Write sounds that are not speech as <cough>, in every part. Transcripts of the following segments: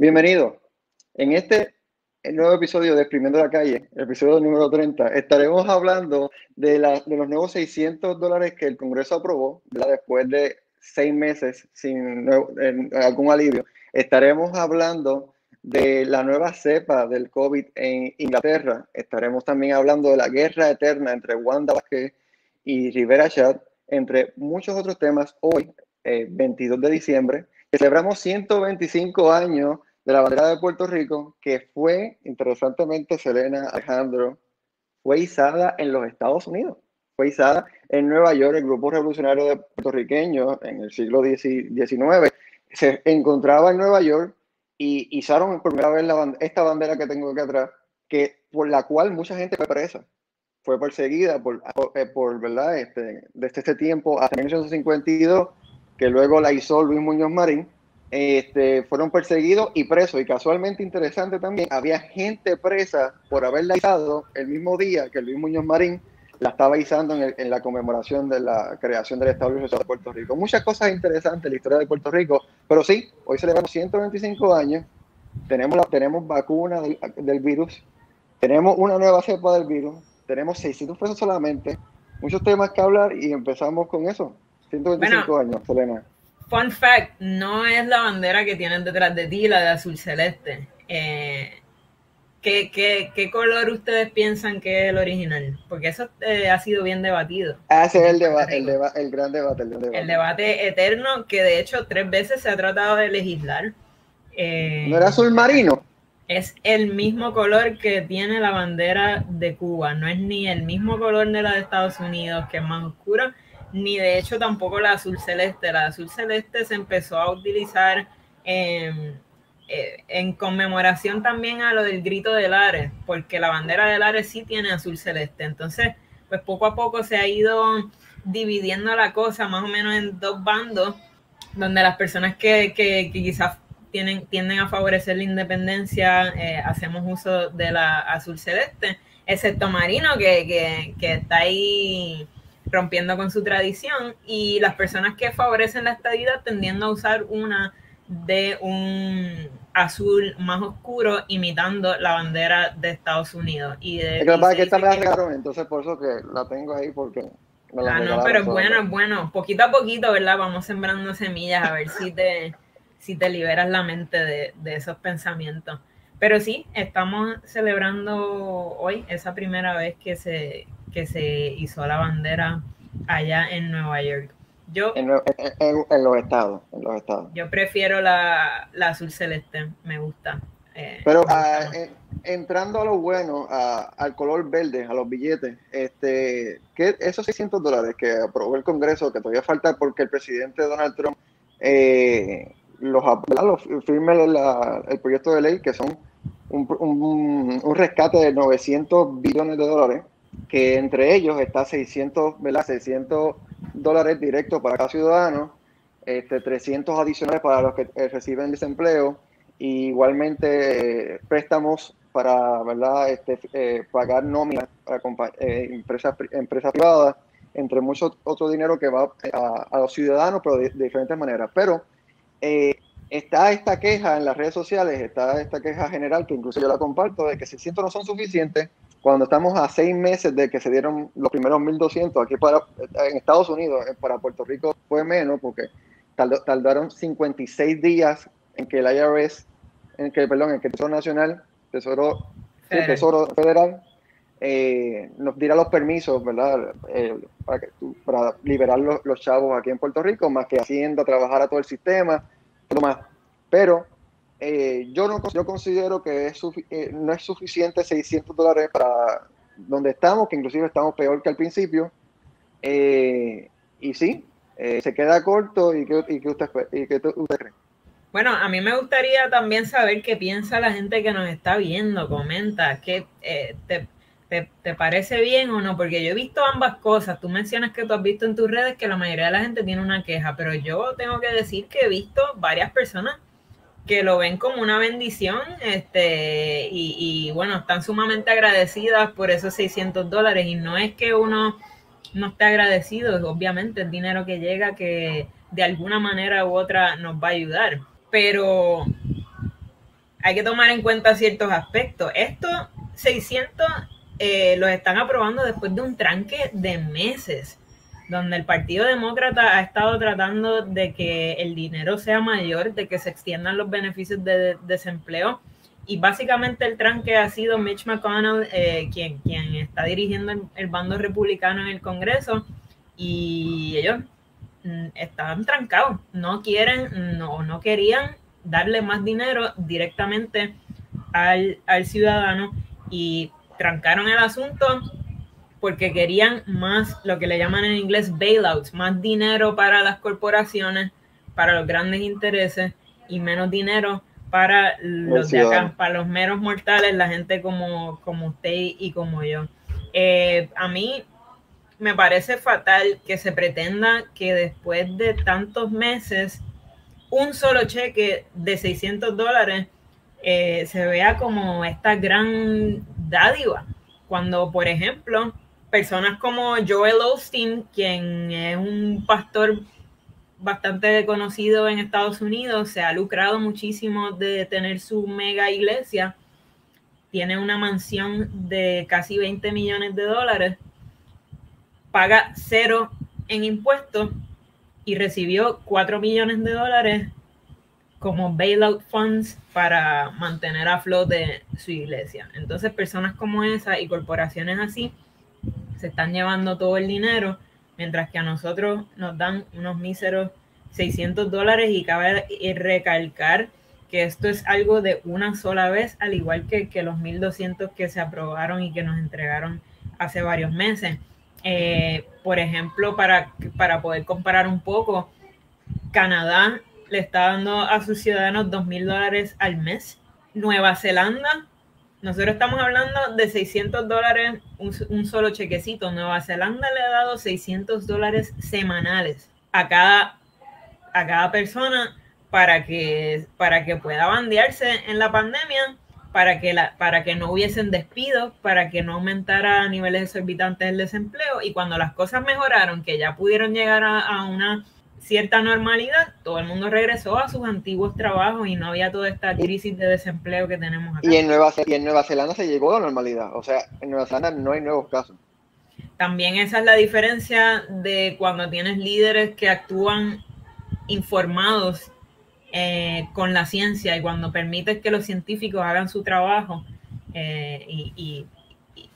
Bienvenido. En este nuevo episodio de Exprimiendo la Calle, el episodio número 30, estaremos hablando de, la, de los nuevos 600 dólares que el Congreso aprobó después de seis meses sin algún alivio. Estaremos hablando de la nueva cepa del COVID en Inglaterra. Estaremos también hablando de la guerra eterna entre Wanda Vázquez y Rivera Chat, entre muchos otros temas. Hoy, 22 eh, de diciembre, celebramos 125 años de la bandera de Puerto Rico, que fue, interesantemente, Selena Alejandro, fue izada en los Estados Unidos. Fue izada en Nueva York, el grupo revolucionario de puertorriqueños en el siglo XIX se encontraba en Nueva York y izaron por primera vez la esta bandera que tengo aquí atrás, que, por la cual mucha gente fue presa, fue perseguida por, por, ¿verdad? Este, desde este tiempo hasta 1952, que luego la hizo Luis Muñoz Marín, este, fueron perseguidos y presos. Y casualmente interesante también, había gente presa por haberla izado el mismo día que Luis Muñoz Marín la estaba izando en, la conmemoración de la creación del Estado de Puerto Rico. Muchas cosas interesantes en la historia de Puerto Rico, pero sí, hoy celebramos 125 años, tenemos, la, tenemos vacuna del, virus, tenemos una nueva cepa del virus, tenemos 600 pesos solamente, muchos temas que hablar y empezamos con eso. 125 años, Selena. Fun fact, no es la bandera que tienen detrás de ti, la de azul celeste. Eh, ¿qué, qué, color ustedes piensan que es el original? Porque eso eh, ha sido bien debatido. Ah, ese es el, debate, el, el, gran debate, el, debate. El debate eterno que de hecho tres veces se ha tratado de legislar. Eh, ¿No era azul marino? Es el mismo color que tiene la bandera de Cuba, no es ni el mismo color de la de Estados Unidos, que es más oscura, ni de hecho tampoco la azul celeste. La azul celeste se empezó a utilizar en, eh, en conmemoración también a lo del grito de Lares, porque la bandera de Lares sí tiene azul celeste. Entonces, pues poco a poco se ha ido dividiendo la cosa más o menos en dos bandos, donde las personas que, que, quizás tienen, tienden a favorecer la independencia eh, hacemos uso de la azul celeste, excepto Marino, que, que, que está ahí rompiendo con su tradición, y las personas que favorecen la estadidad tendiendo a usar una de un azul más oscuro imitando la bandera de Estados Unidos. Y de, es que esta me la regalaron, entonces por eso que la tengo ahí porque... ah, no, pero bueno, bueno, poquito a poquito, ¿verdad? Vamos sembrando semillas a ver si te, si te liberas la mente de, de esos pensamientos. Pero sí, estamos celebrando hoy esa primera vez que se, que se hizo la bandera allá en Nueva York. Yo, en, los estados, en los estados. Yo prefiero la, azul celeste, me gusta. Eh, Pero ah, entrando a lo bueno, al color verde, a los billetes, este, que esos 600 dólares que aprobó el Congreso, que todavía falta porque el presidente Donald Trump eh, los, los firme el proyecto de ley, que son un, un, rescate de 900 billones de dólares, que entre ellos está 600, ¿verdad? 600 dólares directos para cada ciudadano, este, 300 adicionales para los que eh, reciben desempleo, y igualmente préstamos para ¿verdad? Este, eh, pagar nóminas para eh, empresas, empresas privadas, entre mucho otro dinero que va a, los ciudadanos, pero de, diferentes maneras. Pero está esta queja en las redes sociales, está esta queja general, que incluso yo la comparto, de que 600 no son suficientes cuando estamos a seis meses de que se dieron los primeros 1.200, aquí para, en Estados Unidos, eh, para Puerto Rico fue menos, porque tardaron 56 días en que el IRS, en que, perdón, en que el Tesoro Nacional, Tesoro Federal, Tesoro Federal eh, nos diera los permisos, ¿verdad? Eh, para, para, liberar los, los, chavos aquí en Puerto Rico, más que Hacienda, trabajar a todo el sistema, todo más. Pero eh, yo, no, yo considero que es eh, no es suficiente 600 dólares para donde estamos, que inclusive estamos peor que al principio. Eh, y sí, se queda corto y que, y que usted, y que usted cree. Bueno, a mí me gustaría también saber qué piensa la gente que nos está viendo. Comenta, ¿qué te, te, te, parece bien o no? Porque yo he visto ambas cosas. Tú mencionas que tú has visto en tus redes que la mayoría de la gente tiene una queja, pero yo tengo que decir que he visto varias personas que lo ven como una bendición, este, y, bueno, están sumamente agradecidas por esos 600 dólares, y no es que uno no esté agradecido, obviamente el dinero que llega que de alguna manera u otra nos va a ayudar, pero hay que tomar en cuenta ciertos aspectos. Estos 600 eh, los están aprobando después de un tranque de meses, donde el Partido Demócrata ha estado tratando de que el dinero sea mayor, de que se extiendan los beneficios de, desempleo. Y básicamente el tranque ha sido Mitch McConnell, eh, quien, quien está dirigiendo el, bando republicano en el Congreso, y ellos mm, estaban trancados, no quieren, no, no querían darle más dinero directamente al, al ciudadano y trancaron el asunto porque querían más, lo que le llaman en inglés bailouts, más dinero para las corporaciones, para los grandes intereses y menos dinero para los de acá, para los meros mortales, la gente como, como usted y como yo. Eh, a mí me parece fatal que se pretenda que después de tantos meses un solo cheque de 600 dólares eh, se vea como esta gran dádiva. Cuando, por ejemplo, personas como Joel Osteen, quien es un pastor bastante conocido en Estados Unidos, se ha lucrado muchísimo de tener su mega iglesia, tiene una mansión de casi 20 millones de dólares, paga cero en impuestos y recibió 4 millones de dólares como bailout funds para mantener a flote su iglesia. Entonces, personas como esa y corporaciones así se están llevando todo el dinero, mientras que a nosotros nos dan unos míseros 600 dólares y cabe recalcar que esto es algo de una sola vez, al igual que, que los 1.200 que se aprobaron y que nos entregaron hace varios meses. Eh, por ejemplo, para, para poder comparar un poco, Canadá le está dando a sus ciudadanos dos mil dólares al mes. Nueva Zelanda, nosotros estamos hablando de 600 dólares, un, solo chequecito. Nueva Zelanda le ha dado 600 dólares semanales a cada, a cada persona para que, para que pueda bandearse en la pandemia, para que, la, para que no hubiesen despidos, para que no aumentara a niveles exorbitantes el desempleo. Y cuando las cosas mejoraron, que ya pudieron llegar a una cierta normalidad, todo el mundo regresó a sus antiguos trabajos y no había toda esta crisis de desempleo que tenemos acá. Y en Nueva, y en Nueva Zelanda se llegó a la normalidad, o sea, en Nueva Zelanda no hay nuevos casos. También esa es la diferencia de cuando tienes líderes que actúan informados eh, con la ciencia y cuando permites que los científicos hagan su trabajo eh, y, y,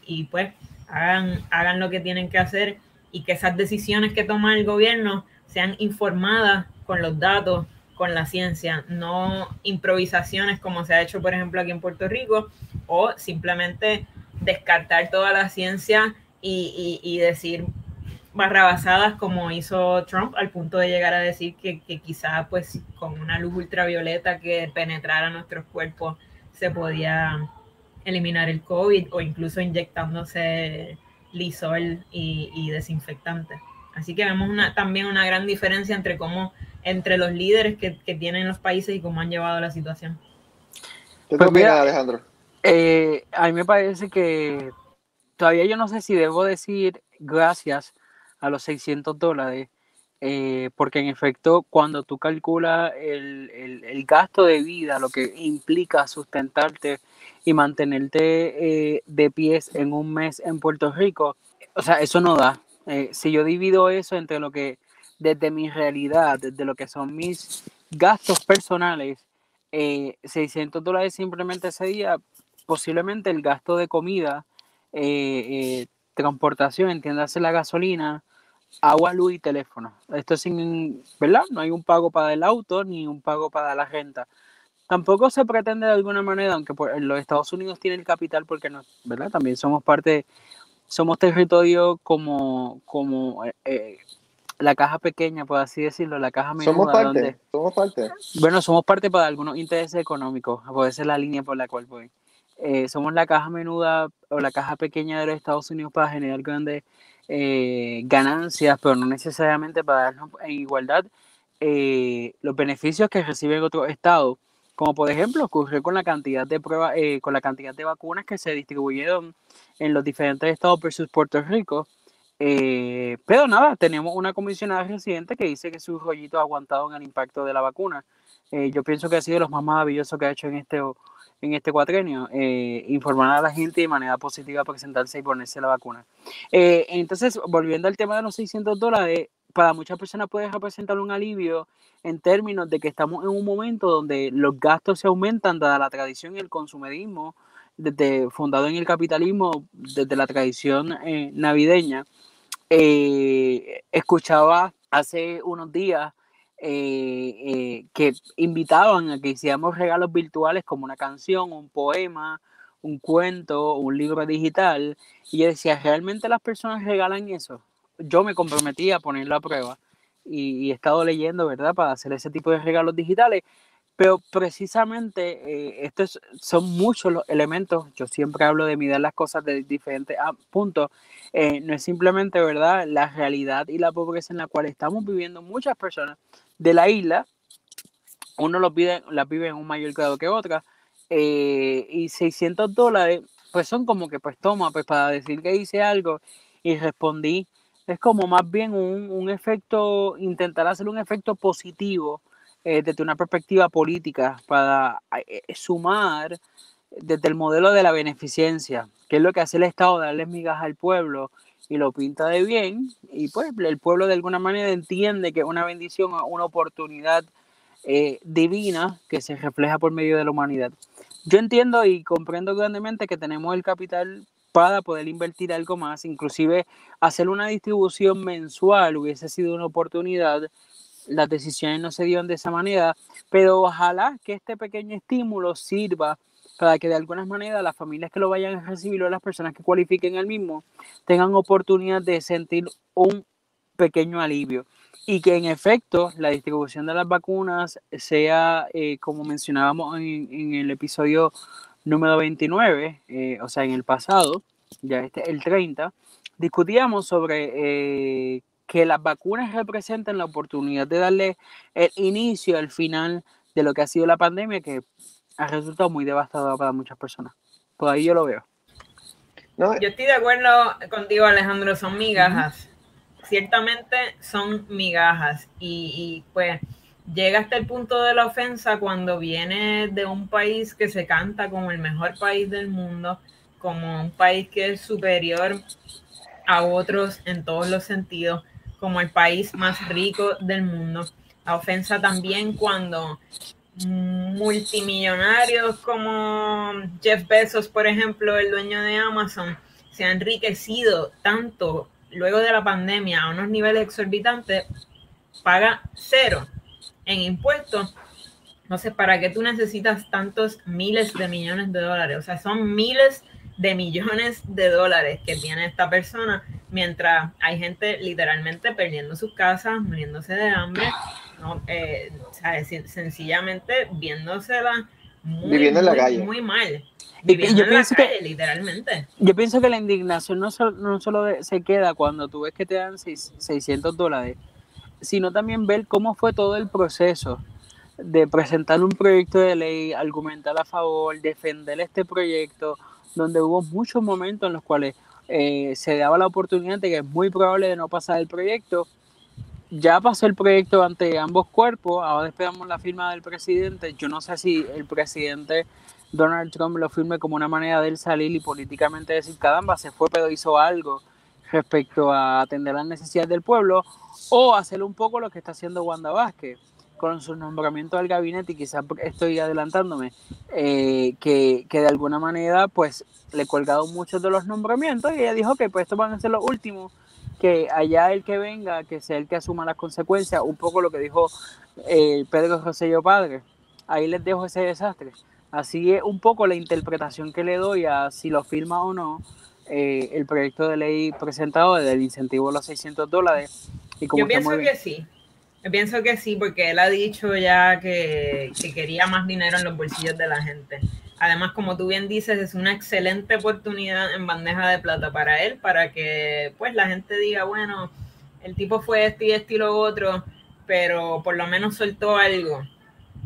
y, pues hagan, hagan lo que tienen que hacer y que esas decisiones que toma el gobierno sean informadas con los datos, con la ciencia, no improvisaciones como se ha hecho, por ejemplo, aquí en Puerto Rico, o simplemente descartar toda la ciencia y, decir barrabasadas como hizo Trump al punto de llegar a decir que, que quizá pues con una luz ultravioleta que penetrara nuestros cuerpos se podía eliminar el COVID o incluso inyectándose lisol y, y desinfectante. Así que vemos una, también una gran diferencia entre cómo, entre los líderes que, tienen los países y cómo han llevado la situación. ¿Qué pues opinas, Alejandro? Eh, a mí me parece que todavía yo no sé si debo decir gracias a los 600 dólares, eh, porque en efecto cuando tú calculas el, el, gasto de vida, lo que implica sustentarte y mantenerte eh, de pies en un mes en Puerto Rico, o sea, eso no da. Eh, si yo divido eso entre lo que, desde mi realidad, desde lo que son mis gastos personales, 600 eh, dólares simplemente sería posiblemente el gasto de comida, eh, transportación, entiéndase la gasolina, agua, luz y teléfono. Esto sin, ¿verdad? No hay un pago para el auto ni un pago para la renta. Tampoco se pretende de alguna manera, aunque por, los Estados Unidos tienen el capital porque no, ¿verdad? También somos parte somos territorio como, como eh, eh, la caja pequeña, por así decirlo, la caja menuda. Somos parte, somos parte. Bueno, somos parte para algunos intereses económicos, puede ser la línea por la cual voy. Eh, somos la caja menuda o la caja pequeña de los Estados Unidos para generar grandes ganancias, pero no necesariamente para darnos en igualdad los beneficios que reciben otros estados, como por ejemplo ocurrió con la cantidad de pruebas, con la cantidad de vacunas que se distribuyeron en los diferentes estados versus Puerto Rico. Eh, pero nada, tenemos una comisionada residente que dice que su rollito ha aguantado en el impacto de la vacuna. Eh, yo pienso que ha sido lo más maravilloso que ha hecho en este, en este cuatrenio, eh, informar a la gente de manera positiva, presentarse y ponerse la vacuna. Eh, entonces, volviendo al tema de los 600 dólares, para muchas personas puede representar un alivio en términos de que estamos en un momento donde los gastos se aumentan dada la tradición y el consumerismo, desde fundado en el capitalismo, desde la tradición eh, navideña. escuchaba hace unos días eh, eh, que invitaban a que hiciéramos regalos virtuales como una canción, un poema, un cuento, un libro digital. Y yo decía, ¿realmente las personas regalan eso? Yo me comprometí a ponerlo a prueba y, he estado leyendo, ¿verdad?, para hacer ese tipo de regalos digitales. Pero precisamente eh, estos son muchos los elementos. Yo siempre hablo de mirar las cosas de diferentes ah, puntos. no es simplemente, ¿verdad?, la realidad y la pobreza en la cual estamos viviendo muchas personas, de la isla, uno los vive, las vive en un mayor grado que otra, eh, y 600 dólares, pues son como que, pues toma, pues para decir que hice algo y respondí, es como más bien un, efecto, intentar hacer un efecto positivo eh, desde una perspectiva política para eh, sumar desde el modelo de la beneficencia, que es lo que hace el Estado, darles migas al pueblo y lo pinta de bien y pues el pueblo de alguna manera entiende que es una bendición, una oportunidad eh, divina que se refleja por medio de la humanidad. Yo entiendo y comprendo grandemente que tenemos el capital para poder invertir algo más, inclusive hacer una distribución mensual hubiese sido una oportunidad. Las decisiones no se dieron de esa manera, pero ojalá que este pequeño estímulo sirva para que de alguna manera las familias que lo vayan a recibir o las personas que cualifiquen el mismo tengan oportunidad de sentir un pequeño alivio y que en efecto la distribución de las vacunas sea, eh, como mencionábamos en, el episodio número 29, eh, o sea, en el pasado, ya este el 30, discutíamos sobre eh, que las vacunas representan la oportunidad de darle el inicio al final de lo que ha sido la pandemia, que ha resultado muy devastador para muchas personas. Por ahí yo lo veo. Yo estoy de acuerdo contigo, Alejandro, son migajas. Ciertamente son migajas. Y, pues llega hasta el punto de la ofensa cuando viene de un país que se canta como el mejor país del mundo, como un país que es superior a otros en todos los sentidos, como el país más rico del mundo. La ofensa también cuando multimillonarios como Jeff Bezos, por ejemplo, el dueño de Amazon, se ha enriquecido tanto luego de la pandemia a unos niveles exorbitantes, paga cero en impuestos. No sé, ¿para qué tú necesitas tantos miles de millones de dólares? O sea, son miles de millones de dólares que tiene esta persona, mientras hay gente literalmente perdiendo sus casas, muriéndose de hambre, eh, sencillamente viéndosela muy, viviendo en la calle. muy mal. Viviendo en la calle, literalmente. Yo pienso que la indignación no solo, no solo se queda cuando tú ves que te dan 600 dólares, sino también ver cómo fue todo el proceso de presentar un proyecto de ley, argumentar a favor, defender este proyecto, donde hubo muchos momentos en los cuales eh, se daba la oportunidad de que es muy probable de no pasar el proyecto. Ya pasó el proyecto ante ambos cuerpos, ahora esperamos la firma del presidente. Yo no sé si el presidente Donald Trump lo firme como una manera de él salir y políticamente decir, caramba, se fue pero hizo algo respecto a atender las necesidades del pueblo, o hacer un poco lo que está haciendo Wanda Vázquez con su nombramiento al gabinete, y quizás estoy adelantándome, eh, que, que, de alguna manera pues le colgaron muchos de los nombramientos y ella dijo que pues estos van a ser los últimos, que allá el que venga, que sea el que asuma las consecuencias, un poco lo que dijo eh, Pedro Rosselló Padre. Ahí les dejo ese desastre. Así es un poco la interpretación que le doy a si lo firma o no eh, el proyecto de ley presentado del incentivo de los 600 dólares. Y como Yo pienso que sí. Yo pienso que sí, porque él ha dicho ya que, quería más dinero en los bolsillos de la gente. Además, como tú bien dices, es una excelente oportunidad en bandeja de plata para él, para que pues la gente diga, bueno, el tipo fue este y este y lo otro, pero por lo menos soltó algo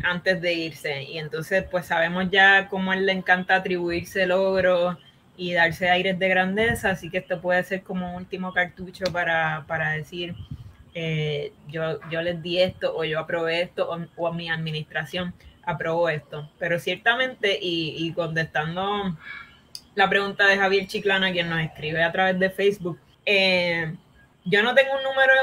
antes de irse. Y entonces, pues sabemos ya cómo él le encanta atribuirse logros y darse aires de grandeza, así que esto puede ser como un último cartucho para, para decir, eh, yo, yo les di esto o yo aprobé esto o, mi administración aprobó esto. Pero ciertamente, y, contestando la pregunta de Javier Chiclana, quien nos escribe a través de Facebook, eh, yo no tengo un número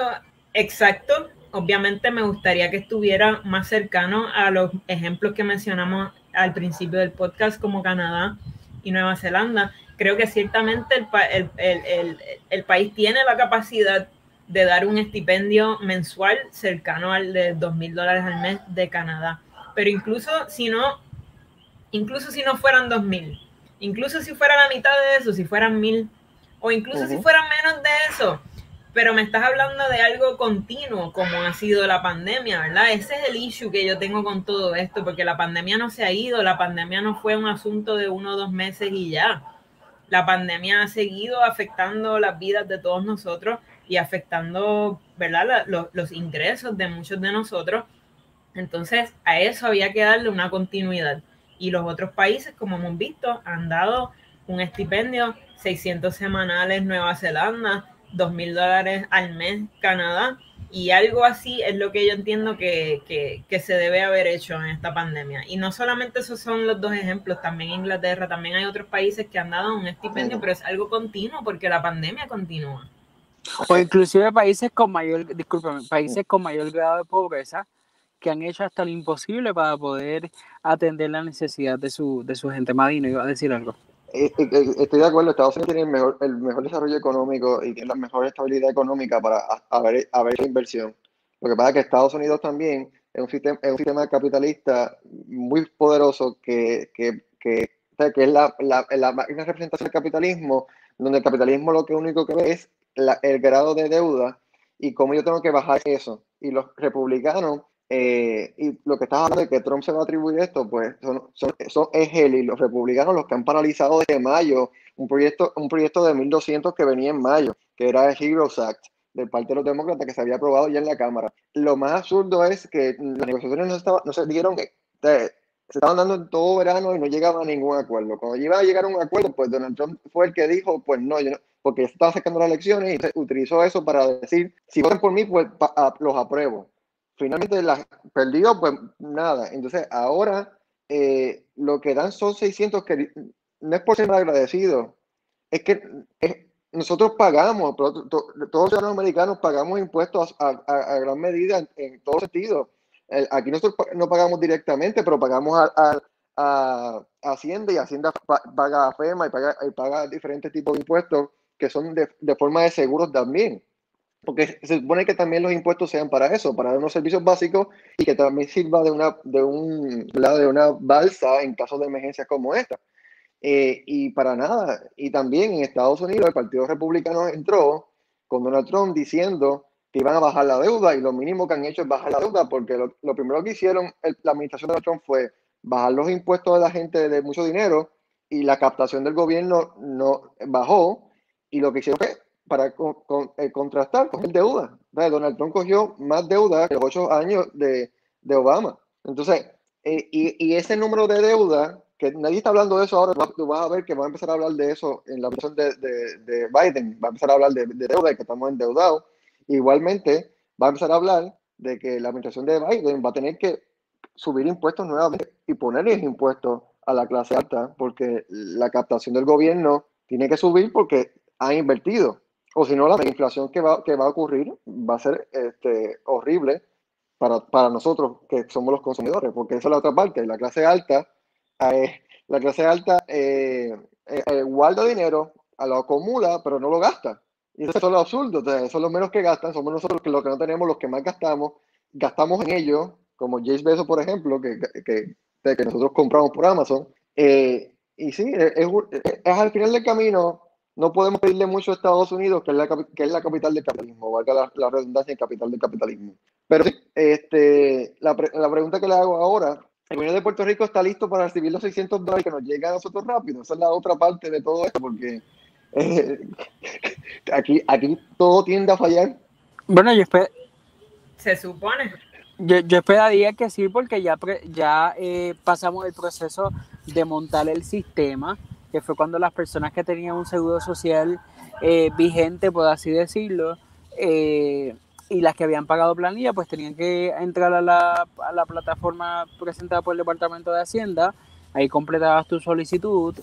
exacto. Obviamente me gustaría que estuviera más cercano a los ejemplos que mencionamos al principio del podcast como Canadá y Nueva Zelanda. Creo que ciertamente el, el, el país tiene la capacidad de dar un estipendio mensual cercano al de dos mil dólares al mes de Canadá. Pero incluso si no, incluso si no fueran dos mil, incluso si fuera la mitad de eso, si fueran mil, o incluso si fueran menos de eso, pero me estás hablando de algo continuo, como ha sido la pandemia, ¿verdad? Ese es el issue que yo tengo con todo esto, porque la pandemia no se ha ido, la pandemia no fue un asunto de uno o dos meses y ya. La pandemia ha seguido afectando las vidas de todos nosotros y afectando, ¿verdad?, los, ingresos de muchos de nosotros. Entonces, a eso había que darle una continuidad. Y los otros países, como hemos visto, han dado un estipendio, 600 semanales Nueva Zelanda, 2 mil dólares al mes Canadá, y algo así es lo que yo entiendo que, que, que, se debe haber hecho en esta pandemia. Y no solamente esos son los dos ejemplos, también Inglaterra, también hay otros países que han dado un estipendio, pero es algo continuo porque la pandemia continúa. O inclusive países con mayor, discúlpame, países con mayor grado de pobreza que han hecho hasta lo imposible para poder atender la necesidad de su, de su gente. Madino, iba a decir algo. Eh, eh, eh, estoy de acuerdo, Estados Unidos tiene el mejor, el mejor desarrollo económico y tiene la mejor estabilidad económica para haber, haber inversión. Lo que pasa es que Estados Unidos también es un sistema, es un sistema capitalista muy poderoso que, que, que, que es la, la, la, representación del capitalismo, donde el capitalismo lo que único que ve es el grado de deuda y cómo yo tengo que bajar eso. Y los republicanos, eh, y lo que estás hablando de que Trump se va a atribuir esto, pues son, son, son él y los republicanos los que han paralizado desde mayo un proyecto, un proyecto de 1200 que venía en mayo, que era el Heroes Act del parte de los demócratas que se había aprobado ya en la Cámara. Lo más absurdo es que las negociaciones no, estaba, no se dieron, eh, se estaban dando en todo verano y no llegaba a ningún acuerdo. Cuando iba a llegar a un acuerdo, pues Donald Trump fue el que dijo, pues no, porque estaba sacando las elecciones y utilizó eso para decir, si votan por mí, pues los apruebo. Finalmente las perdió, pues nada. Entonces ahora eh, lo que dan son 600, que no es por ser agradecido, es que nosotros pagamos, todos los ciudadanos americanos pagamos impuestos a, gran medida en, en todo sentido. Aquí nosotros no pagamos directamente, pero pagamos a, Hacienda y Hacienda paga a FEMA y paga, y paga diferentes tipos de impuestos que son de, de, forma de seguros también. Porque se supone que también los impuestos sean para eso, para unos servicios básicos y que también sirva de una, de un, de una balsa en casos de emergencias como esta. Eh, y para nada. Y también en Estados Unidos el Partido Republicano entró con Donald Trump diciendo que iban a bajar la deuda y lo mínimo que han hecho es bajar la deuda porque lo, primero que hicieron la administración de Donald Trump fue bajar los impuestos de la gente de mucho dinero y la captación del gobierno no bajó y lo que hicieron fue para eh, contrastar con el deuda. Donald Trump cogió más deuda que los ocho años de, Obama. Entonces, eh, y, ese número de deuda, que nadie está hablando de eso ahora, tú vas a ver que va a empezar a hablar de eso en la versión de, de, de Biden, va a empezar a hablar de, de deuda y que estamos endeudados. Igualmente, va a empezar a hablar de que la administración de Biden va a tener que subir impuestos nuevamente y ponerles impuestos a la clase alta, porque la captación del gobierno tiene que subir porque han invertido. O si no, la inflación que va, que va a ocurrir va a ser este, horrible para, para, nosotros que somos los consumidores, porque esa es la otra parte. La clase alta, eh, la clase alta eh, eh, guarda dinero, lo acumula, pero no lo gasta. Y eso es lo absurdo. O son los menos que gastan, somos nosotros los que no tenemos, los que más gastamos. Gastamos en ello, como Jace Bezos, por ejemplo, que, que, que nosotros compramos por Amazon. y sí, es, es al final del camino no podemos pedirle mucho a Estados Unidos, que es la, que es la capital del capitalismo, valga la, la redundancia en capital del capitalismo. Pero sí, este, la, la, pregunta que le hago ahora, ¿el gobierno de Puerto Rico está listo para recibir los 600 dólares que nos llegan a nosotros rápido? Esa es la otra parte de todo esto, porque eh, <laughs> aquí, aquí todo tiende a fallar. Bueno, yo espero... Se supone. Yo, yo, esperaría que sí, porque ya, ya eh, pasamos el proceso de montar el sistema que fue cuando las personas que tenían un seguro social eh, vigente, por así decirlo, eh, y las que habían pagado planilla pues tenían que entrar a la, plataforma presentada por el Departamento de Hacienda, ahí completabas tu solicitud,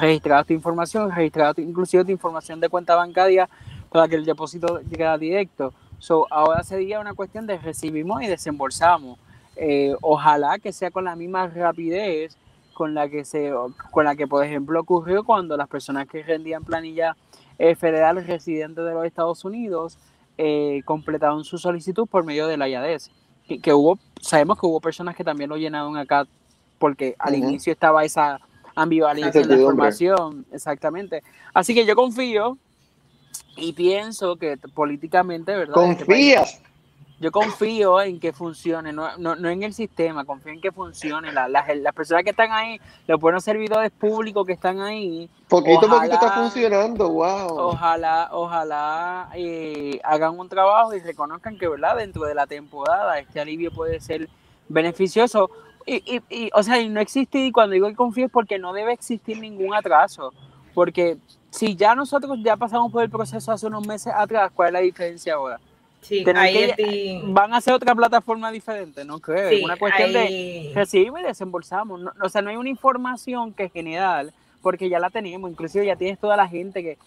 registrabas tu información, registrabas inclusive tu información de cuenta bancaria para que el depósito llegara directo. So, ahora sería una cuestión de recibimos y desembolsamos. Eh, ojalá que sea con la misma rapidez con la que se con la que por ejemplo ocurrió cuando las personas que rendían planilla eh, federal residentes de los Estados Unidos eh, completaron su solicitud por medio de la IADES. Que, hubo, sabemos que hubo personas que también lo llenaron acá porque al inicio estaba esa ambivalencia de la información, exactamente. Así que yo confío y pienso que políticamente, ¿verdad? ¿Confías? Yo confío en que funcione, no, en el sistema, confío en que funcione. las personas que están ahí, los buenos servidores públicos que están ahí. Poquito a poquito está funcionando, wow. Ojalá, ojalá eh, hagan un trabajo y reconozcan que, ¿verdad? Dentro de la temporada, este alivio puede ser beneficioso. Y, y, y o sea, no existe, y cuando digo que confío es porque no debe existir ningún atraso. Porque si ya nosotros ya pasamos por el proceso hace unos meses atrás, ¿cuál es la diferencia ahora? Sí, ahí van a hacer otra plataforma diferente, no creo. es una cuestión de recibir y desembolsamos. o sea, no hay una información que es general, porque ya la tenemos. Inclusive ya tienes toda la gente que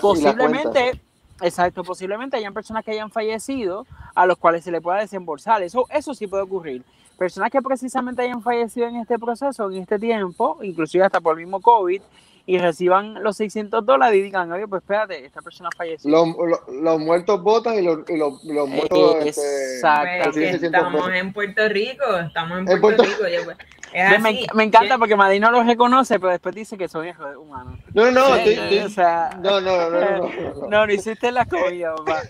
posiblemente, exacto, posiblemente hayan personas que hayan fallecido a los cuales se le pueda desembolsar. Eso, eso sí puede ocurrir. Personas que precisamente hayan fallecido en este proceso, en este tiempo, inclusive hasta por el mismo COVID, y reciban los 600 dólares y digan, oye, pues espérate, esta persona falleció. Los, los, muertos votan y los, y los, los muertos... Este, Exacto. Pues, estamos en Puerto Rico, estamos en Puerto, Rico. Pues, me, me, encanta porque Madrid no los reconoce, pero después dice que son hijos humanos. No, no, o sea, no, no, no, no, no, no, no, no hiciste la comida, papá.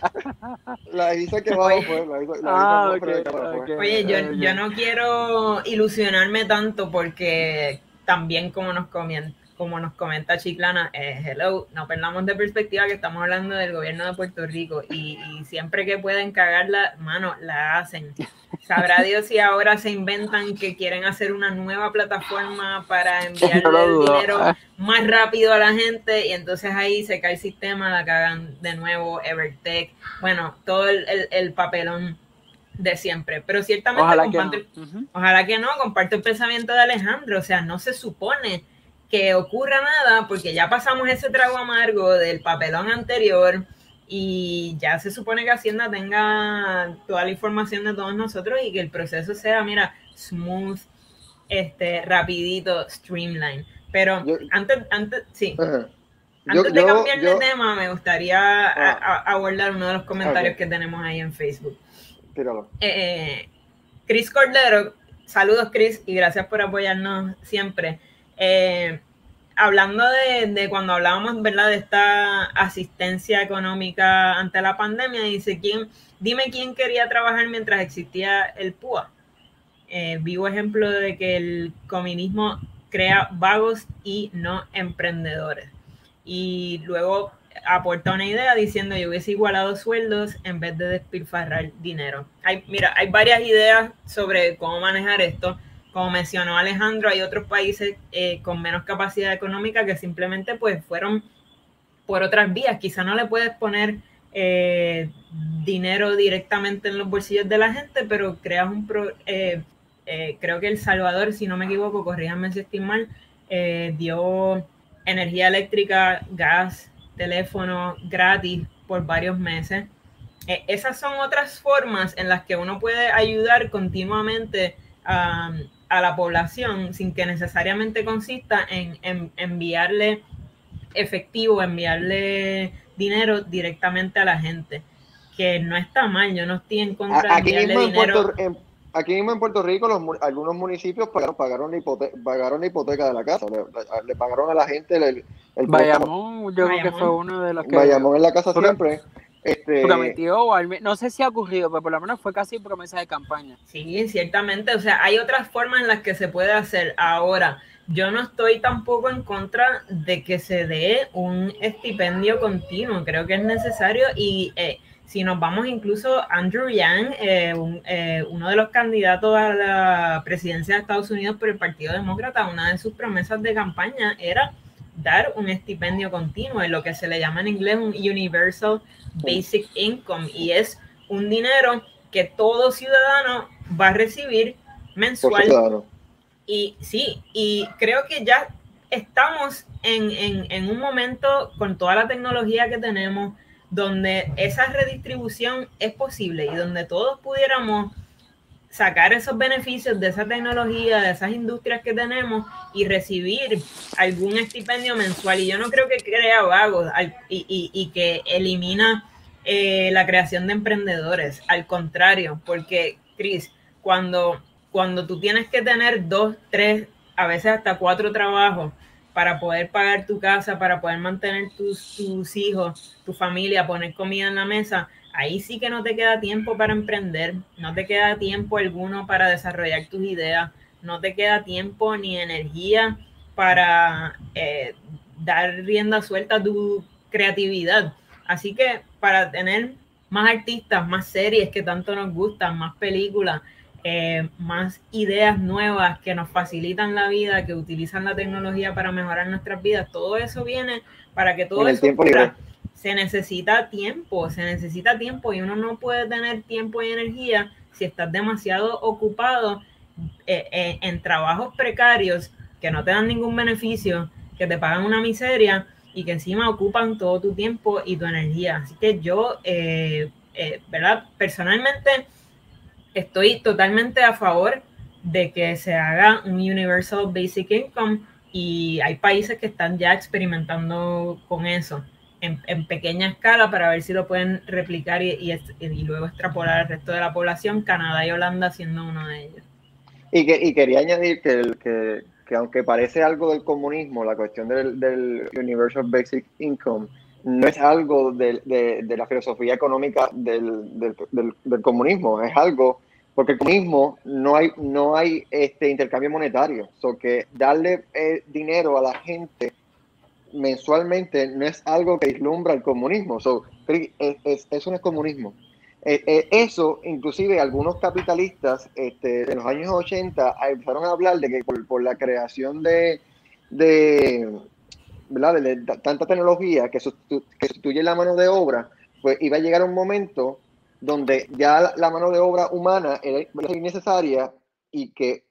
<laughs> La hice que bajo pues, la hice, la ah, okay, okay, Oye, yo, yo no quiero ilusionarme tanto porque también como nos comienza como nos comenta Chiclana, eh, hello, no perdamos de perspectiva que estamos hablando del gobierno de Puerto Rico y, siempre que pueden cagarla, mano, la hacen. Sabrá <laughs> Dios si ahora se inventan que quieren hacer una nueva plataforma para <laughs> enviarle el dinero más rápido a la gente y entonces ahí se cae el sistema, la cagan de nuevo, Evertech, bueno, todo el, papelón de siempre. Pero ciertamente, ojalá, que no. ojalá que no, comparto el pensamiento de Alejandro, o sea, no se supone que ocurra nada, porque ya pasamos ese trago amargo del papelón anterior y ya se supone que Hacienda tenga toda la información de todos nosotros y que el proceso sea, mira, smooth, este, rapidito, streamline. Pero antes, antes, sí. Antes de cambiar de tema, me gustaría ah. abordar uno de los comentarios que tenemos ahí en Facebook. Tíralo. Eh, eh, Chris Cordero, saludos Chris y gracias por apoyarnos siempre. Eh, hablando de, cuando hablábamos, ¿verdad? De esta asistencia económica ante la pandemia, dice, ¿quién, dime quién quería trabajar mientras existía el PUA. Eh, vivo ejemplo de que el comunismo crea vagos y no emprendedores. Y luego aporta una idea diciendo yo hubiese igualado sueldos en vez de despilfarrar dinero. Hay, mira, hay varias ideas sobre cómo manejar esto como mencionó Alejandro, hay otros países eh, con menos capacidad económica que simplemente pues fueron por otras vías. Quizá no le puedes poner eh, dinero directamente en los bolsillos de la gente, pero creas un... Pro, eh, creo que El Salvador, si no me equivoco, corríjanme si estoy mal, dio energía eléctrica, gas, teléfono gratis por varios meses. esas son otras formas en las que uno puede ayudar continuamente a a la población sin que necesariamente consista en, enviarle efectivo, enviarle dinero directamente a la gente, que no está mal, yo no estoy en contra de enviarle dinero. aquí mismo en Puerto Rico los, algunos municipios pagaron, pagaron, la hipoteca, pagaron la hipoteca de la casa, le, pagaron a la gente el, el Bayamón, yo creo que fue uno de los que... Bayamón en la casa siempre. Este... Prometió, no sé si ha ocurrido, pero por lo menos fue casi promesa de campaña. Sí, ciertamente. O sea, hay otras formas en las que se puede hacer. Ahora, yo no estoy tampoco en contra de que se dé un estipendio continuo. Creo que es necesario y eh, si nos vamos incluso, Andrew Yang, eh, eh, uno de los candidatos a la presidencia de Estados Unidos por el Partido Demócrata, una de sus promesas de campaña era dar un estipendio continuo, en lo que se le llama en inglés un Universal Basic Income, y es un dinero que todo ciudadano va a recibir mensual. Y sí, y creo que ya estamos en, en, en, un momento con toda la tecnología que tenemos donde esa redistribución es posible y donde todos pudiéramos sacar esos beneficios de esa tecnología, de esas industrias que tenemos y recibir algún estipendio mensual. Y yo no creo que crea vagos y, y, que elimina eh, la creación de emprendedores. Al contrario, porque, Cris, cuando, cuando tú tienes que tener dos, tres, a veces hasta cuatro trabajos para poder pagar tu casa, para poder mantener tus, tus hijos, tu familia, poner comida en la mesa, ahí sí que no te queda tiempo para emprender, no te queda tiempo alguno para desarrollar tus ideas, no te queda tiempo ni energía para eh, dar rienda suelta a tu creatividad. Así que para tener más artistas, más series que tanto nos gustan, más películas, eh, más ideas nuevas que nos facilitan la vida, que utilizan la tecnología para mejorar nuestras vidas. Todo eso viene para que todo eso se necesita tiempo, se necesita tiempo y uno no puede tener tiempo y energía si estás demasiado ocupado eh, eh, en trabajos precarios que no te dan ningún beneficio, que te pagan una miseria y que encima ocupan todo tu tiempo y tu energía. Así que yo, ¿verdad? Personalmente, estoy totalmente a favor de que se haga un Universal Basic Income y hay países que están ya experimentando con eso en, pequeña escala para ver si lo pueden replicar y, luego extrapolar al resto de la población, Canadá y Holanda siendo uno de ellos. Y, que, quería añadir que, que, que, aunque parece algo del comunismo, la cuestión del, Universal Basic Income, no es algo de, la filosofía económica del, comunismo, es algo porque el comunismo no hay, no hay este intercambio monetario. So que darle eh, dinero a la gente mensualmente no es algo que vislumbra el comunismo. So, es, eso no es comunismo. Eh, eh, eso, inclusive algunos capitalistas este, en los años 80 empezaron a hablar de que por, la creación de, de, tanta tecnología que, que sustituye la mano de obra, pues iba a llegar un momento donde ya la, mano de obra humana era innecesaria y que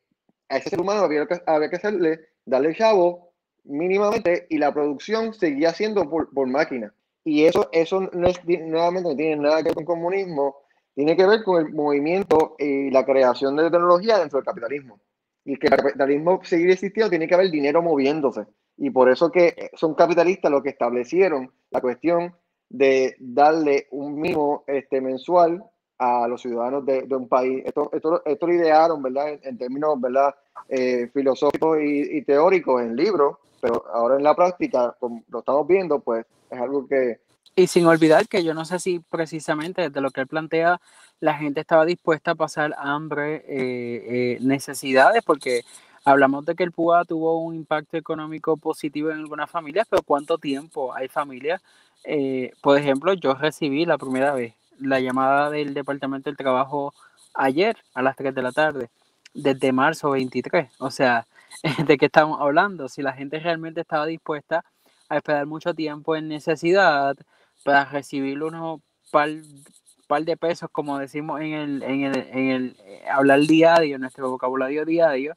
a ese ser humano había que, había que hacerle, darle el chavo mínimamente y la producción seguía siendo por, por máquina. Y eso, eso no es, nuevamente no tiene nada que ver con comunismo, tiene que ver con el movimiento y la creación de tecnología dentro del capitalismo. Y que el capitalismo seguir existiendo tiene que haber dinero moviéndose. Y por eso que son capitalistas los que establecieron la cuestión de darle un mínimo este, mensual a los ciudadanos de, un país. Esto, esto, esto, lo idearon, ¿verdad? En, términos, ¿verdad? Eh, filosóficos y, teóricos en libros, pero ahora en la práctica, como lo estamos viendo, pues es algo que... Y sin olvidar que yo no sé si precisamente desde lo que él plantea, la gente estaba dispuesta a pasar hambre, eh, eh, necesidades, porque hablamos de que el PUA tuvo un impacto económico positivo en algunas familias, pero ¿cuánto tiempo hay familias eh, por ejemplo, yo recibí la primera vez la llamada del Departamento del Trabajo ayer a las 3 de la tarde, desde marzo 23. O sea, <laughs> ¿de qué estamos hablando? Si la gente realmente estaba dispuesta a esperar mucho tiempo en necesidad para recibir unos par, de pesos, como decimos en el, en el, en el eh, hablar diario, nuestro vocabulario diario,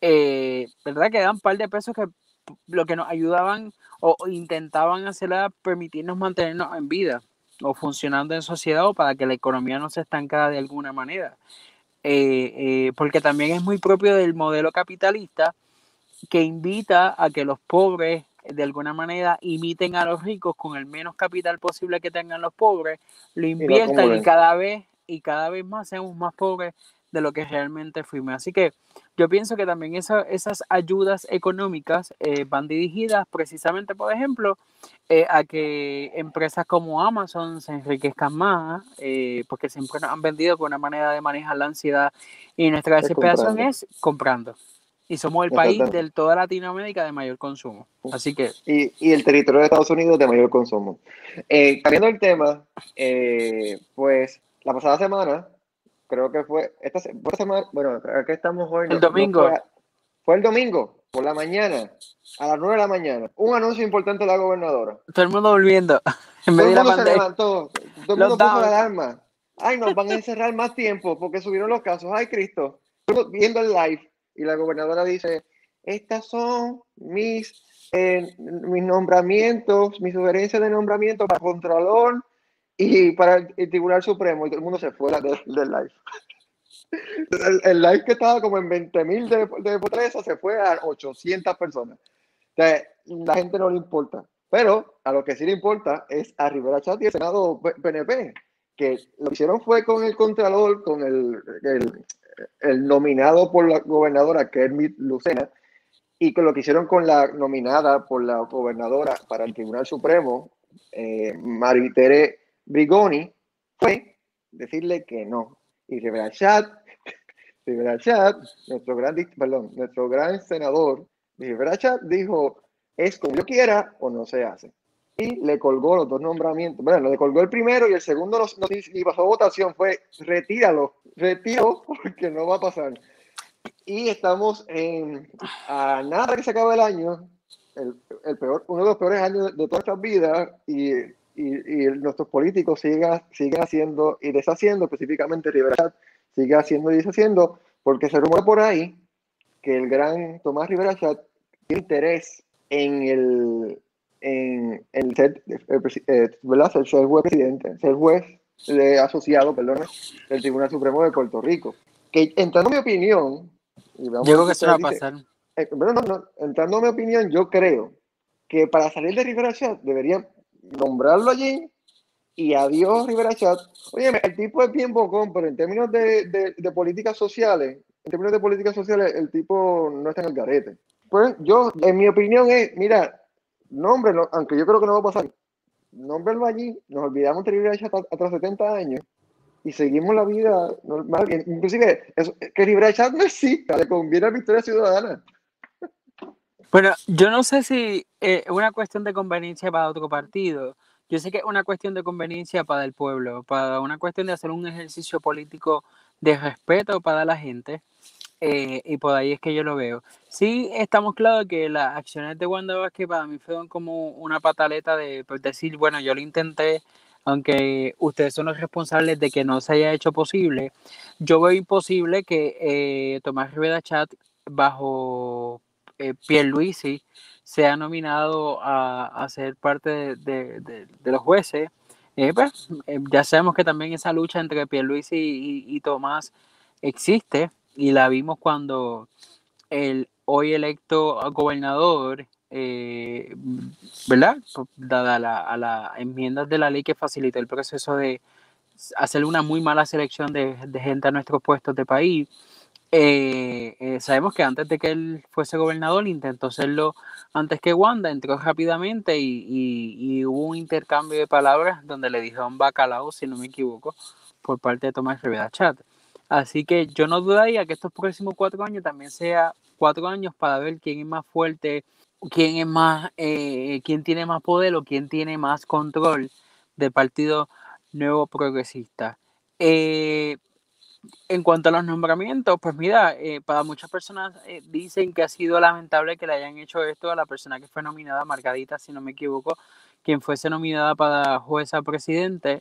eh, ¿verdad? Que dan par de pesos que lo que nos ayudaban o intentaban hacerla permitirnos mantenernos en vida o funcionando en sociedad o para que la economía no se estancara de alguna manera. Eh, eh, porque también es muy propio del modelo capitalista que invita a que los pobres de alguna manera imiten a los ricos con el menos capital posible que tengan los pobres, lo inviertan y cada vez y cada vez más seamos más pobres de lo que realmente fuimos. Así que yo pienso que también esas ayudas económicas eh, van dirigidas precisamente, por ejemplo, eh, a que empresas como Amazon se enriquezcan más, eh, porque siempre nos han vendido con una manera de manejar la ansiedad y nuestra desesperación es comprando. Y somos el país de toda Latinoamérica de mayor consumo. Así que... Y, y el territorio de Estados Unidos de mayor consumo. cambiando el tema, pues la pasada semana creo que fue esta, semana, bueno, aquí estamos hoy. El domingo. fue, el domingo, por la mañana, a las 9 de la mañana. Un anuncio importante de la gobernadora. Todo el mundo volviendo. <laughs> En todo el mundo se levantó, todo el mundo puso la alarma. ay, nos van a encerrar más tiempo porque subieron los casos, ay, Cristo, viendo el live y la gobernadora dice, estas son mis, eh, mis nombramientos, mis sugerencias de nombramiento para Contralor y para el, Tribunal Supremo y todo el mundo se fue del, live. El, live que estaba como en 20 mil de, de se fue a 800 personas. O la gente no le importa. Pero a lo que sí le importa es a Rivera Chat y el Senado PNP, que lo que hicieron fue con el Contralor, con el, el, el nominado por la gobernadora Kermit Lucena, y con lo que hicieron con la nominada por la gobernadora para el Tribunal Supremo, eh, Maritere Brigoni, fue decirle que no. Y Rivera Chat, <laughs> Rivera Chat, nuestro gran, perdón, nuestro gran senador, Rivera dijo, es como yo quiera o no se hace. Y le colgó los dos nombramientos. Bueno, le colgó el primero y el segundo no, y pasó votación. Fue retíralo, retíralo porque no va a pasar. Y estamos en, a nada que se acabe el año, el, el, peor, uno de los peores años de, todas nuestras vidas y, y, y, nuestros políticos siguen, siguen haciendo y deshaciendo, específicamente Rivera sigue haciendo y deshaciendo, porque se rumora por ahí que el gran Tomás Rivera Chat tiene interés en el, en, el ser, eh, ¿verdad? ser, juez presidente, ser juez de asociado, perdón, del Tribunal Supremo de Puerto Rico. Que entrando en mi opinión, yo creo que eso va a pasar. Eh, no, no, entrando en mi opinión, yo creo que para salir de Rivera Chat deberían nombrarlo allí y adiós Rivera Chat. Oye, el tipo es bien bocón, pero en términos de, de, de políticas sociales, en términos de políticas sociales, el tipo no está en el garete. Pues yo, en mi opinión es, mira, nómbrelo, aunque yo creo que no va a pasar, nómbrelo allí, nos olvidamos de Rivera Chat hasta 70 años y seguimos la vida normal. Inclusive, que Rivera Chat no exista, le conviene a Victoria Ciudadana. Bueno, yo no sé si es una cuestión de conveniencia para otro partido. Yo sé que es una cuestión de conveniencia para el pueblo, para una cuestión de hacer un ejercicio político de respeto para la gente. Eh, y por ahí es que yo lo veo. Sí, estamos claros que las acciones de Wanda Vázquez para mí fueron como una pataleta de pues, decir, bueno, yo lo intenté, aunque ustedes son los responsables de que no se haya hecho posible. Yo veo imposible que eh, Tomás Rivera Chat, bajo eh, Pierluisi, sea nominado a, ser parte de, los jueces. Eh, pues, ya sabemos que también esa lucha entre Pierluisi y, y Tomás existe y la vimos cuando el hoy electo gobernador, eh, ¿verdad? Dada la, a las enmiendas de la ley que facilitó el proceso de hacer una muy mala selección de, gente a nuestros puestos de país. Eh, eh, sabemos que antes de que él fuese gobernador intentó hacerlo antes que Wanda, entró rápidamente y, hubo un intercambio de palabras donde le dijo un bacalao, si no me equivoco, por parte de Tomás Rivera Chat. Así que yo no dudaría que estos próximos cuatro años también sea cuatro años para ver quién es más fuerte, quién es más, eh, quién tiene más poder o quién tiene más control del Partido Nuevo Progresista. En cuanto a los nombramientos, pues mira, eh, para muchas personas dicen que ha sido lamentable que le hayan hecho esto a la persona que fue nominada, Margarita, si no me equivoco, quien fuese nominada para jueza presidente,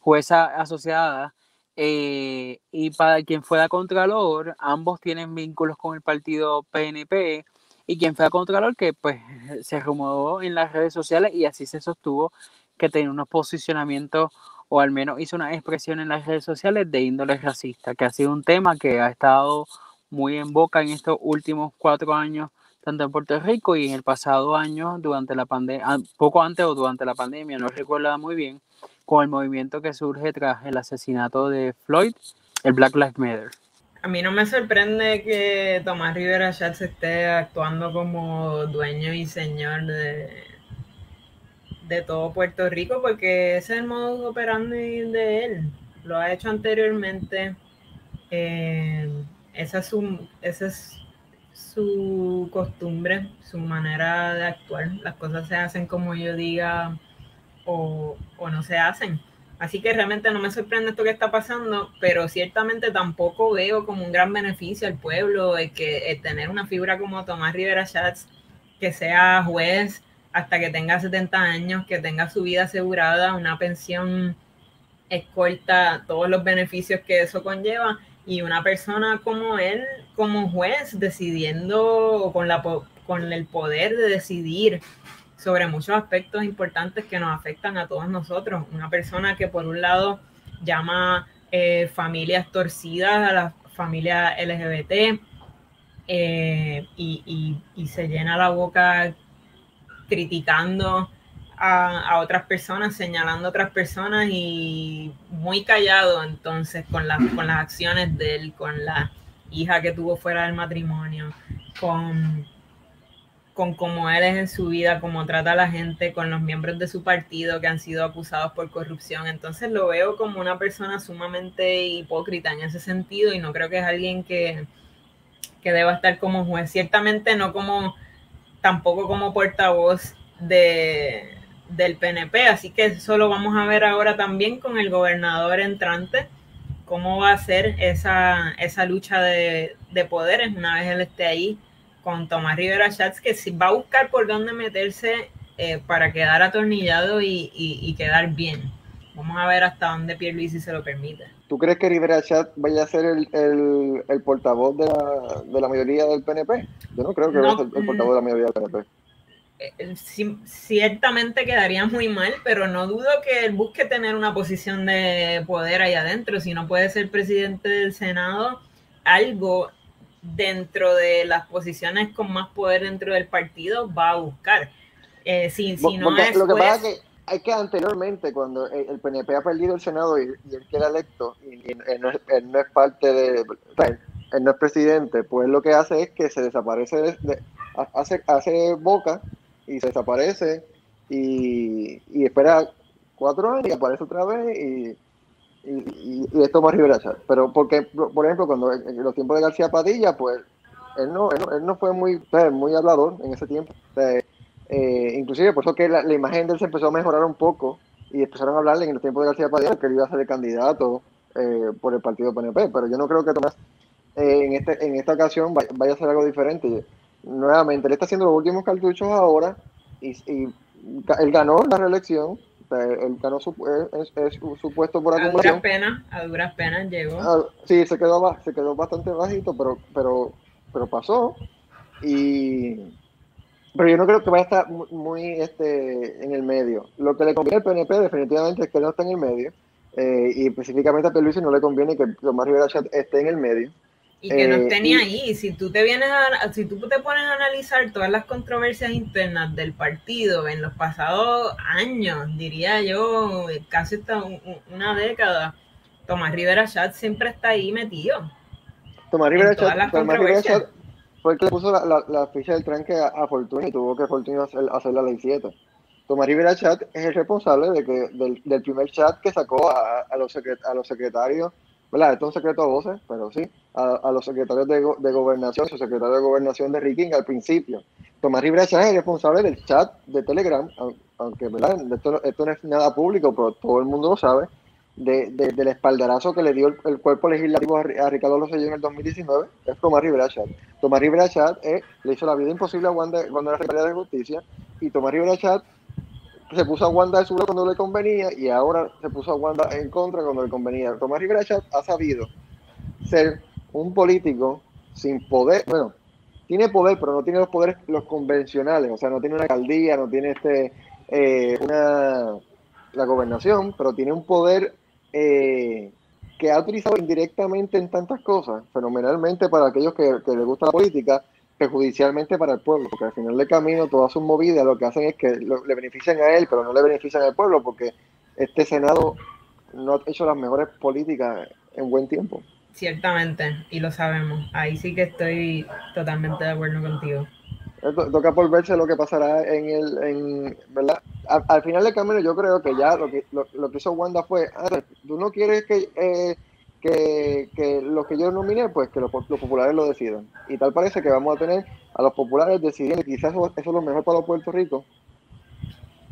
jueza asociada eh, y para quien fuera Contralor, ambos tienen vínculos con el partido PNP. Y quien fuera Contralor, que pues se rumoró en las redes sociales y así se sostuvo que tenía unos posicionamientos o al menos hizo una expresión en las redes sociales de índole racista, que ha sido un tema que ha estado muy en boca en estos últimos cuatro años, tanto en Puerto Rico y en el pasado año, durante la pandemia, poco antes o durante la pandemia, no recuerdo muy bien, con el movimiento que surge tras el asesinato de Floyd, el Black Lives Matter. A mí no me sorprende que Tomás Rivera Schatz esté actuando como dueño y señor de, de todo Puerto Rico, porque ese es el modo operando de él. Lo ha hecho anteriormente. Eh, esa, es su, esa es su costumbre, su manera de actuar. Las cosas se hacen como yo diga o, no se hacen. Así que realmente no me sorprende esto que está pasando, pero ciertamente tampoco veo como un gran beneficio al pueblo de que tener una figura como Tomás Rivera Schatz, que sea juez hasta que tenga 70 años, que tenga su vida asegurada, una pensión escolta todos los beneficios que eso conlleva y una persona como él, como juez, decidiendo con, la, con el poder de decidir sobre muchos aspectos importantes que nos afectan a todos nosotros. Una persona que por un lado llama eh, familias torcidas a la familia LGBT eh, y, y, se llena la boca criticando a, otras personas, señalando a otras personas y muy callado entonces con, con las acciones de él, con la hija que tuvo fuera del matrimonio, con, con cómo él es en su vida, cómo trata a la gente, con los miembros de su partido que han sido acusados por corrupción. Entonces lo veo como una persona sumamente hipócrita en ese sentido y no creo que es alguien que, que deba estar como juez. Ciertamente no como, tampoco como portavoz de, del PNP, así que eso lo vamos a ver ahora también con el gobernador entrante, cómo va a ser esa, esa lucha de, de poderes una vez él esté ahí con Tomás Rivera Schatz, que va a buscar por dónde meterse eh, para quedar atornillado y, y, quedar bien. Vamos a ver hasta dónde Pierluisi se lo permite. ¿Tú crees que Rivera Chat vaya a ser el, el, el portavoz de la, de la, mayoría del PNP? Yo no creo que vaya a ser el portavoz de la mayoría del PNP. Eh, ciertamente quedaría muy mal, pero no dudo que él busque tener una posición de poder ahí adentro. Si no puede ser presidente del Senado, algo dentro de las posiciones con más poder dentro del partido va a buscar. Eh, si, no es, lo que pasa es que hay que anteriormente, cuando el PNP ha perdido el Senado y, él queda electo, y, él, no es, parte de, él no es presidente, pues lo que hace es que se desaparece, hace, hace boca y se desaparece y, espera cuatro años y aparece otra vez y, y, esto más Rivera Pero porque, por ejemplo, cuando en los tiempos de García Padilla, pues él no, él no, fue muy, muy hablador en ese tiempo. Eh, inclusive por eso que la, imagen de él se empezó a mejorar un poco y empezaron a hablarle en los tiempos de García Padilla que él iba a ser el candidato eh, por el partido PNP. Pero yo no creo que Tomás eh, en, este, en esta ocasión vaya, vaya a ser algo diferente nuevamente, él está haciendo los últimos cartuchos ahora y, él ganó la reelección. Él ganó su, es, su puesto por acumulación. A duras penas, a duras penas llegó. Ah, sí, se quedó, se quedó bastante bajito, pero, pero, pero pasó. Y, pero yo no creo que vaya a estar muy, este, en el medio. Lo que le conviene al PNP definitivamente es que no está en el medio. Eh, y específicamente a Pierluisi no le conviene que Tomás Rivera esté en el medio y que no esté eh, ni ahí. Si tú te vienes a, si tú te pones a analizar todas las controversias internas del partido en los pasados años, diría yo, casi hasta una década, Tomás Rivera Chat siempre está ahí metido. Tomás Rivera Chat, el que le puso la, la, ficha del tranque a, a, Fortuna y tuvo que Fortuna hacer, hacer la ley 7. Tomás Rivera Chat es el responsable de que, del, del primer chat que sacó a, a los, a los secretarios ¿verdad? Esto es un secreto a voces, pero sí, a, los secretarios de, de, gobernación, su secretario de gobernación de Riking al principio. Tomás Rivera es el responsable del chat de Telegram, aunque ¿verdad? Esto, esto, no es nada público, pero todo el mundo lo sabe, de, del espaldarazo que le dio el, cuerpo legislativo a, Ricardo Rosselló en el 2019, es Tomás Rivera Chat. Tomás Rivera Chat eh, le hizo la vida imposible a Wanda cuando era secretaria de Justicia, y Tomás Rivera Chat se puso a Wanda de su lado cuando le convenía y ahora se puso a Wanda en contra cuando le convenía. Tomás Rivera ha sabido ser un político sin poder, bueno, tiene poder, pero no tiene los poderes los convencionales, o sea, no tiene una alcaldía, no tiene este eh, una la gobernación, pero tiene un poder eh, que ha utilizado indirectamente en tantas cosas, fenomenalmente para aquellos que, que les gusta la política, perjudicialmente para el pueblo, porque al final del camino todas sus movidas lo que hacen es que le benefician a él, pero no le benefician al pueblo, porque este Senado no ha hecho las mejores políticas en buen tiempo. Ciertamente, y lo sabemos. Ahí sí que estoy totalmente de acuerdo contigo. Toca por verse lo que pasará en el, en, ¿verdad? Al, final del camino yo creo que ya lo que, lo, que hizo Wanda fue, ah, tú no quieres que eh, que, que los que yo nominé, pues que los, populares lo decidan. Y tal parece que vamos a tener a los populares decidiendo, quizás eso, es lo mejor para los Puerto Rico.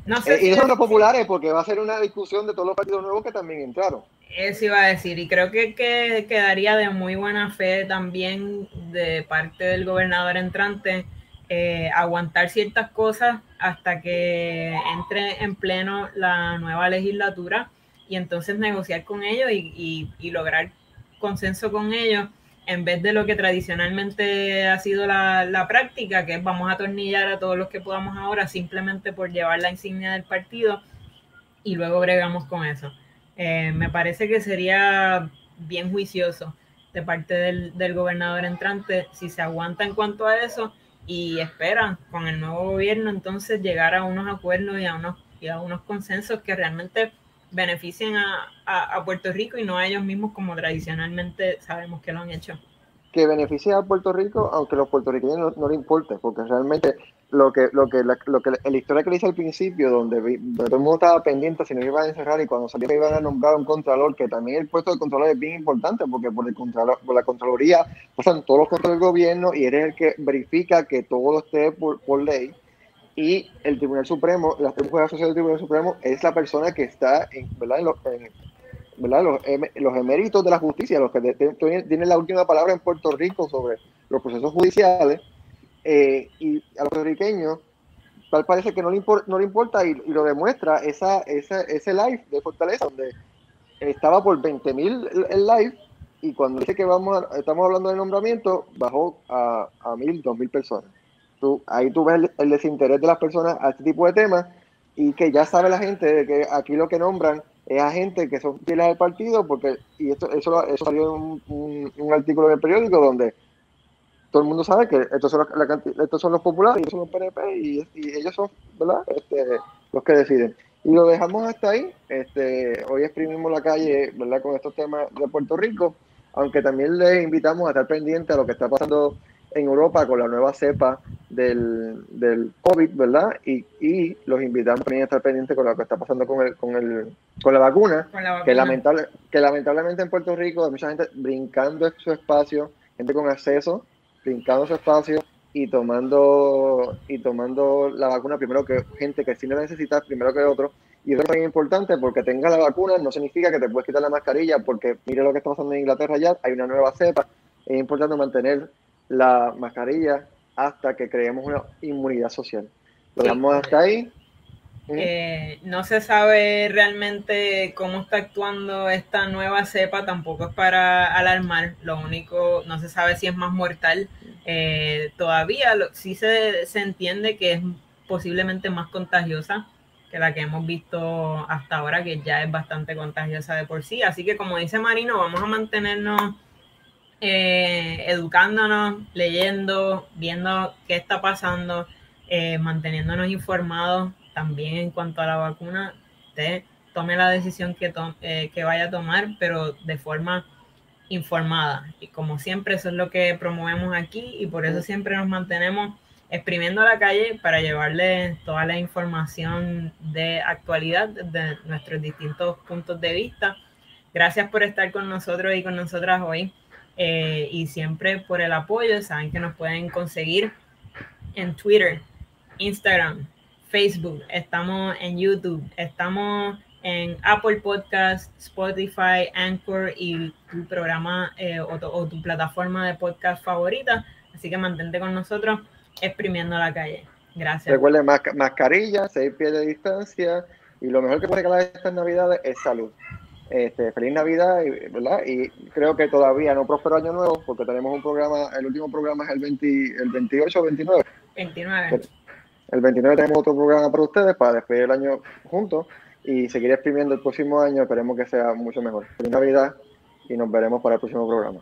No sé eh, y no son los populares, porque va a ser una discusión de todos los partidos nuevos que también entraron. Eso iba a decir, y creo que, que quedaría de muy buena fe también de parte del gobernador entrante eh, aguantar ciertas cosas hasta que entre en pleno la nueva legislatura y entonces negociar con ellos y, lograr consenso con ellos en vez de lo que tradicionalmente ha sido la, la, práctica, que es vamos a atornillar a todos los que podamos ahora simplemente por llevar la insignia del partido y luego bregamos con eso. Eh, me parece que sería bien juicioso de parte del, gobernador entrante si se aguanta en cuanto a eso y esperan con el nuevo gobierno entonces llegar a unos acuerdos y a unos, y a unos consensos que realmente beneficien a, a, Puerto Rico y no a ellos mismos como tradicionalmente sabemos que lo han hecho. Que beneficie a Puerto Rico, aunque a los puertorriqueños no, no le importe, porque realmente lo que, lo que, la, lo que la historia que le hice al principio, donde, todo el mundo estaba pendiente si nos iban a encerrar y cuando salió iban a nombrar un contralor, que también el puesto de contralor es bien importante porque por, el contralor, por la contraloría pasan todos los controles del gobierno y eres el que verifica que todo esté por, ley. Y el Tribunal Supremo, la Juez Asociada del Tribunal Supremo es la persona que está ¿verdad? Los, ¿verdad? Los, los, eméritos de la justicia, los que tienen la última palabra en Puerto Rico sobre los procesos judiciales eh, y a los puertorriqueños tal parece que no le, no le importa y, lo demuestra esa, esa, ese live de Fortaleza donde estaba por 20 mil el live y cuando dice que vamos estamos hablando de nombramiento bajó a, a mil, dos mil personas. Tú, ahí tú ves el, desinterés de las personas a este tipo de temas y que ya sabe la gente de que aquí lo que nombran es a gente que son fieles al partido porque y esto eso, eso salió en un, un artículo en el periódico donde todo el mundo sabe que estos son, los, estos son los populares, ellos son los PNP y, ellos son ¿verdad? Este, los que deciden. Y lo dejamos hasta ahí. Este, hoy exprimimos la calle ¿verdad? con estos temas de Puerto Rico, aunque también les invitamos a estar pendientes a lo que está pasando en Europa con la nueva cepa del, del COVID, ¿verdad? Y, y, los invitamos también a estar pendientes con lo que está pasando con, el, con, el, con la vacuna, Que, lamentable, que lamentablemente en Puerto Rico hay mucha gente brincando en su espacio, gente con acceso brincando su espacio y tomando y tomando la vacuna primero que gente que sí la necesita primero que otro. Y eso es muy importante porque tengas la vacuna no significa que te puedes quitar la mascarilla porque mire lo que está pasando en Inglaterra ya hay una nueva cepa. Es importante mantener la mascarilla hasta que creemos una inmunidad social. Lo dejamos hasta ahí eh, no se sabe realmente cómo está actuando esta nueva cepa, tampoco es para alarmar, lo único, no se sabe si es más mortal. Eh, todavía lo, sí se, se, entiende que es posiblemente más contagiosa que la que hemos visto hasta ahora, que ya es bastante contagiosa de por sí. Así que como dice Marino, vamos a mantenernos eh, educándonos, leyendo, viendo qué está pasando, manteniéndonos informados también en cuanto a la vacuna, usted tome la decisión que, eh, que vaya a tomar, pero de forma informada. Y como siempre, eso es lo que promovemos aquí y por eso siempre nos mantenemos exprimiendo la calle para llevarle toda la información de actualidad de nuestros distintos puntos de vista. Gracias por estar con nosotros y con nosotras hoy eh, y siempre por el apoyo. Saben que nos pueden conseguir en Twitter, Instagram, Facebook, estamos en YouTube, estamos en Apple Podcast, Spotify, Anchor y tu programa eh, o, tu, plataforma de podcast favorita. Así que mantente con nosotros exprimiendo la calle. Gracias. Recuerden, mascarilla, seis pies de distancia y lo mejor que puede regalar estas navidades es salud. Este, feliz Navidad, ¿verdad? Y creo que todavía no próspero año nuevo porque tenemos un programa, el último programa es el, 20, el 28 o 29. 29. El 29 tenemos otro programa para ustedes para despedir el año juntos y seguir exprimiendo el próximo año. Esperemos que sea mucho mejor. Feliz Navidad y nos veremos para el próximo programa.